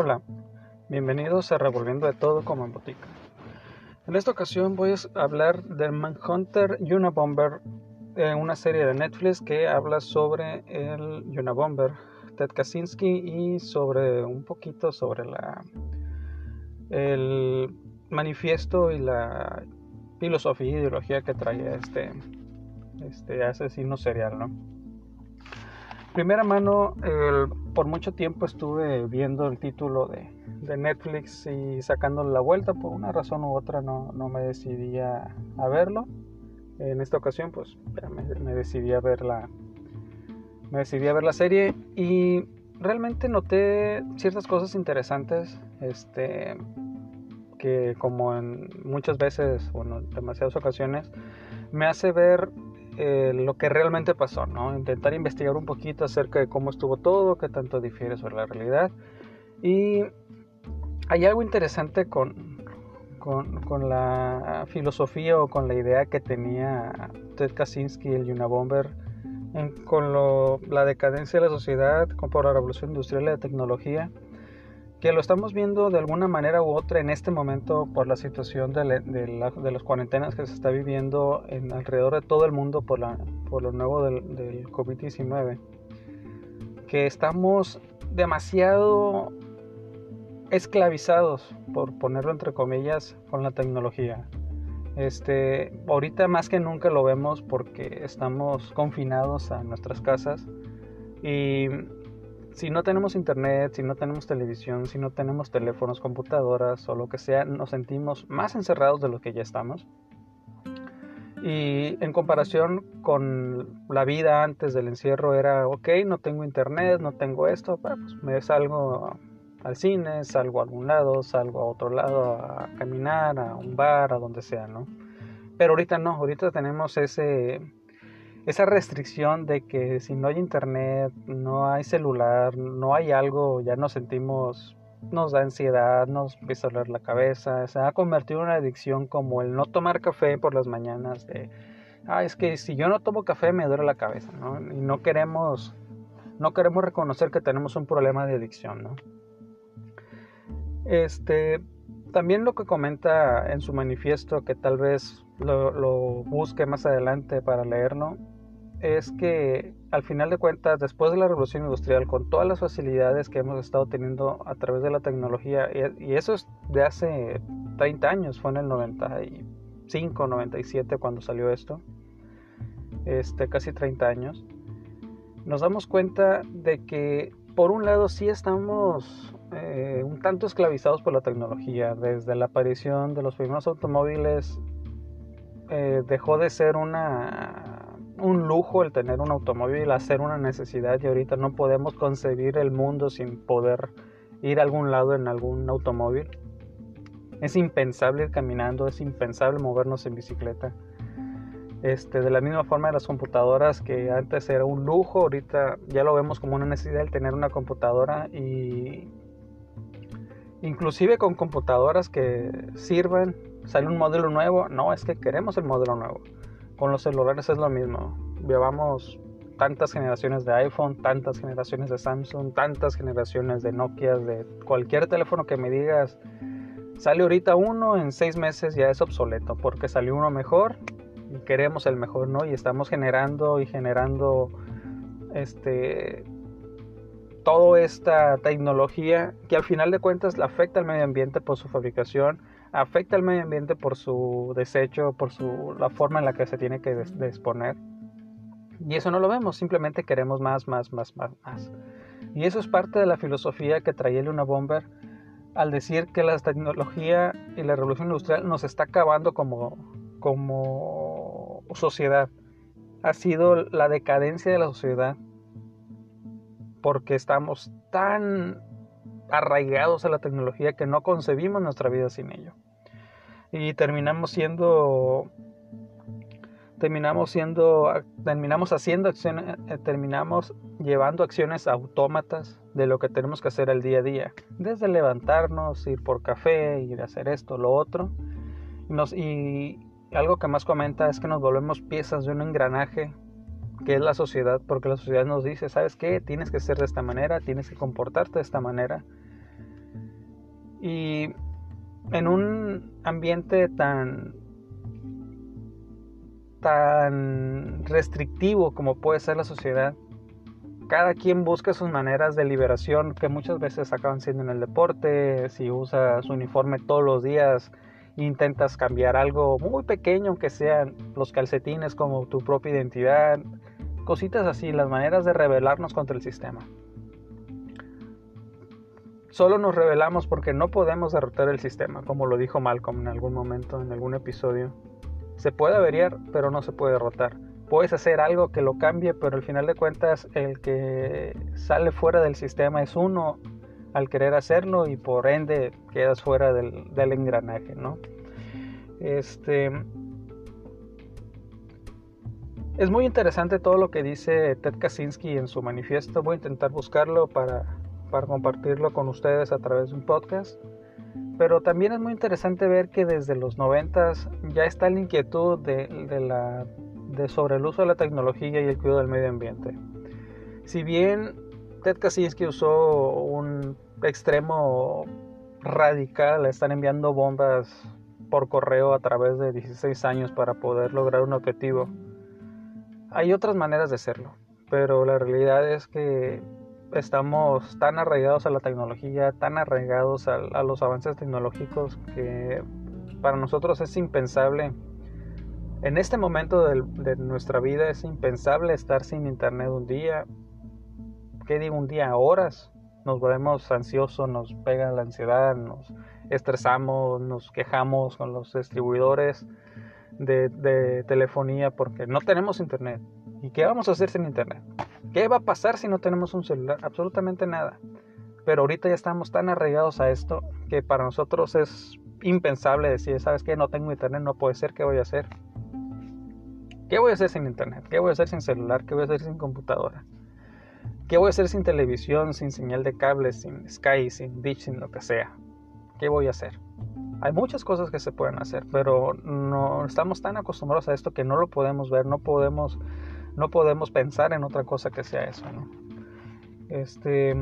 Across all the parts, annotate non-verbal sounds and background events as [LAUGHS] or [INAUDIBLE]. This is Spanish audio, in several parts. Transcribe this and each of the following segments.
Hola, bienvenidos a Revolviendo de Todo como en Botica. En esta ocasión voy a hablar del Manhunter Unabomber, eh, una serie de Netflix que habla sobre el Unabomber Ted Kaczynski y sobre un poquito sobre la el manifiesto y la filosofía e ideología que traía este, este asesino serial, ¿no? Primera mano, por mucho tiempo estuve viendo el título de, de Netflix y sacándole la vuelta, por una razón u otra no, no me decidía a verlo. En esta ocasión, pues me, me decidí a ver la, me decidí a ver la serie y realmente noté ciertas cosas interesantes, este, que como en muchas veces o en demasiadas ocasiones me hace ver eh, lo que realmente pasó, ¿no? Intentar investigar un poquito acerca de cómo estuvo todo, qué tanto difiere sobre la realidad. Y hay algo interesante con, con, con la filosofía o con la idea que tenía Ted Kaczynski, el Unabomber, con lo, la decadencia de la sociedad, con, por la revolución industrial y la tecnología, que lo estamos viendo de alguna manera u otra en este momento por la situación de, de, las cuarentenas que se está viviendo en, alrededor de todo el mundo por, la, lo nuevo del, del COVID-19, que estamos demasiado esclavizados, por ponerlo entre comillas, con la tecnología. Este, ahorita más que nunca lo vemos porque estamos confinados a nuestras casas y si no tenemos internet, si no tenemos televisión, si no tenemos teléfonos, computadoras o lo que sea, nos sentimos más encerrados de lo que ya estamos. Y en comparación con la vida antes del encierro era, ok, no tengo internet, no tengo esto, pues me salgo al cine, salgo a algún lado, salgo a otro lado a caminar, a un bar, a donde sea, ¿no? Pero ahorita no, ahorita tenemos ese, esa restricción de que si no hay internet, no hay celular, no hay algo, ya nos sentimos, nos da ansiedad, nos empieza la cabeza, se ha convertido en una adicción como el no tomar café por las mañanas, de, ah, es que si yo no tomo café me duele la cabeza, ¿no? Y no queremos, no queremos reconocer que tenemos un problema de adicción, ¿no? Este, también lo que comenta en su manifiesto, que tal vez lo, busque más adelante para leerlo, es que al final de cuentas, después de la revolución industrial, con todas las facilidades que hemos estado teniendo a través de la tecnología, y, eso es de hace 30 años, fue en el 95, 97 cuando salió esto, este, casi 30 años, nos damos cuenta de que por un lado sí estamos eh, un tanto esclavizados por la tecnología. Desde la aparición de los primeros automóviles eh, dejó de ser una, un lujo el tener un automóvil, hacer una necesidad y ahorita no podemos concebir el mundo sin poder ir a algún lado en algún automóvil. Es impensable ir caminando, es impensable movernos en bicicleta. Este, de la misma forma de las computadoras que antes era un lujo, ahorita ya lo vemos como una necesidad el tener una computadora y inclusive con computadoras que sirvan, sale un modelo nuevo, no es que queremos el modelo nuevo. Con los celulares es lo mismo. Llevamos tantas generaciones de iPhone, tantas generaciones de Samsung, tantas generaciones de Nokia, de cualquier teléfono que me digas, sale ahorita uno, en seis meses ya es obsoleto porque salió uno mejor y queremos el mejor, ¿no? Y estamos generando y generando este toda esta tecnología que al final de cuentas afecta al medio ambiente por su fabricación, afecta al medio ambiente por su desecho, por su, la forma en la que se tiene que disponer. Y eso no lo vemos, simplemente queremos más, más, más, más, más. Y eso es parte de la filosofía que traía Luna Bomber al decir que la tecnología y la revolución industrial nos está acabando como, como sociedad. Ha sido la decadencia de la sociedad porque estamos tan arraigados a la tecnología que no concebimos nuestra vida sin ello. Y terminamos siendo terminamos siendo terminamos haciendo acciones eh, terminamos llevando acciones autómatas de lo que tenemos que hacer el día a día desde levantarnos ir por café ir a hacer esto lo otro nos, y algo que más comenta es que nos volvemos piezas de un engranaje que es la sociedad, porque la sociedad nos dice, ¿sabes qué? Tienes que ser de esta manera, tienes que comportarte de esta manera. Y en un ambiente tan tan restrictivo como puede ser la sociedad, cada quien busca sus maneras de liberación que muchas veces acaban siendo en el deporte, si usas uniforme todos los días, intentas cambiar algo muy pequeño, aunque sean los calcetines como tu propia identidad, cositas así, las maneras de rebelarnos contra el sistema. Solo nos rebelamos porque no podemos derrotar el sistema, como lo dijo Malcolm en algún momento, en algún episodio. Se puede averiar, pero no se puede derrotar. Puedes hacer algo que lo cambie, pero al final de cuentas el que sale fuera del sistema es uno al querer hacerlo y por ende quedas fuera del, del engranaje, ¿no? Este, es muy interesante todo lo que dice Ted Kaczynski en su manifiesto. Voy a intentar buscarlo para, para compartirlo con ustedes a través de un podcast. Pero también es muy interesante ver que desde los 90 ya está la inquietud de, la, sobre el uso de la tecnología y el cuidado del medio ambiente. Si bien Ted Kaczynski usó un extremo radical, están enviando bombas por correo a través de 16 años para poder lograr un objetivo hay otras maneras de hacerlo, pero la realidad es que estamos tan arraigados a la tecnología, tan arraigados a, los avances tecnológicos que para nosotros es impensable. En este momento de, nuestra vida es impensable estar sin internet un día. ¿Qué digo un día? Horas. Nos volvemos ansiosos, nos pega la ansiedad, nos estresamos, nos quejamos con los distribuidores de, telefonía porque no tenemos internet. ¿Y qué vamos a hacer sin internet? ¿Qué va a pasar si no tenemos un celular? Absolutamente nada. Pero ahorita ya estamos tan arraigados a esto que para nosotros es impensable decir, ¿sabes qué? No tengo internet, no puede ser, ¿qué voy a hacer? ¿Qué voy a hacer sin internet? ¿Qué voy a hacer sin celular? ¿Qué voy a hacer sin computadora? ¿Qué voy a hacer sin televisión, sin señal de cable, sin Sky, sin Dish, sin lo que sea? ¿Qué voy a hacer? Hay muchas cosas que se pueden hacer, pero no estamos tan acostumbrados a esto que no lo podemos ver, no podemos, no podemos pensar en otra cosa que sea eso. Este,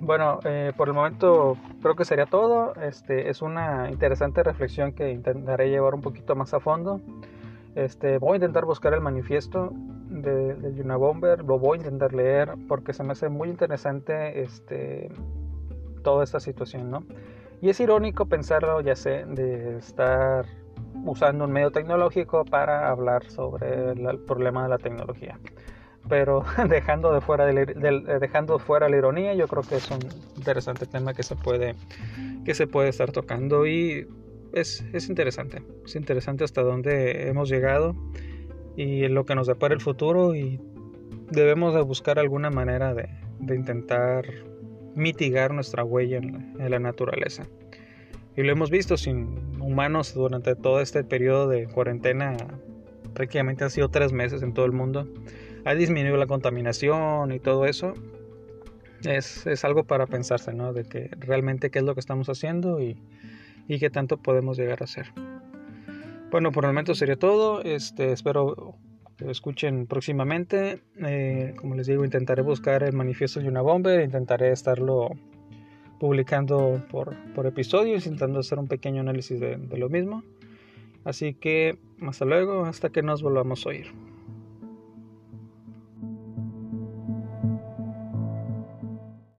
bueno, eh, por el momento creo que sería todo. Este es una interesante reflexión que intentaré llevar un poquito más a fondo. Este, voy a intentar buscar el manifiesto de, de Bomber, lo voy a intentar leer porque se me hace muy interesante este, toda esta situación, ¿no? Y es irónico pensarlo, ya sé, de estar usando un medio tecnológico para hablar sobre el problema de la tecnología. Pero [LAUGHS] dejando, de fuera dejando fuera la ironía, yo creo que es un interesante tema que se puede, que se puede estar tocando y es, es interesante. Es interesante hasta dónde hemos llegado y lo que nos depara el futuro y debemos de buscar alguna manera de, de intentar mitigar nuestra huella en la, naturaleza. Y lo hemos visto sin humanos durante todo este periodo de cuarentena, prácticamente ha sido tres meses en todo el mundo. Ha disminuido la contaminación y todo eso. Es, es algo para pensarse, ¿no? De que realmente qué es lo que estamos haciendo y, y qué tanto podemos llegar a hacer. Bueno, por el momento sería todo. Este, espero escuchen próximamente. Eh, como les digo, intentaré buscar el manifiesto de una bomba, intentaré estarlo publicando por, por episodios, intentando hacer un pequeño análisis de, de lo mismo. Así que hasta luego, hasta que nos volvamos a oír.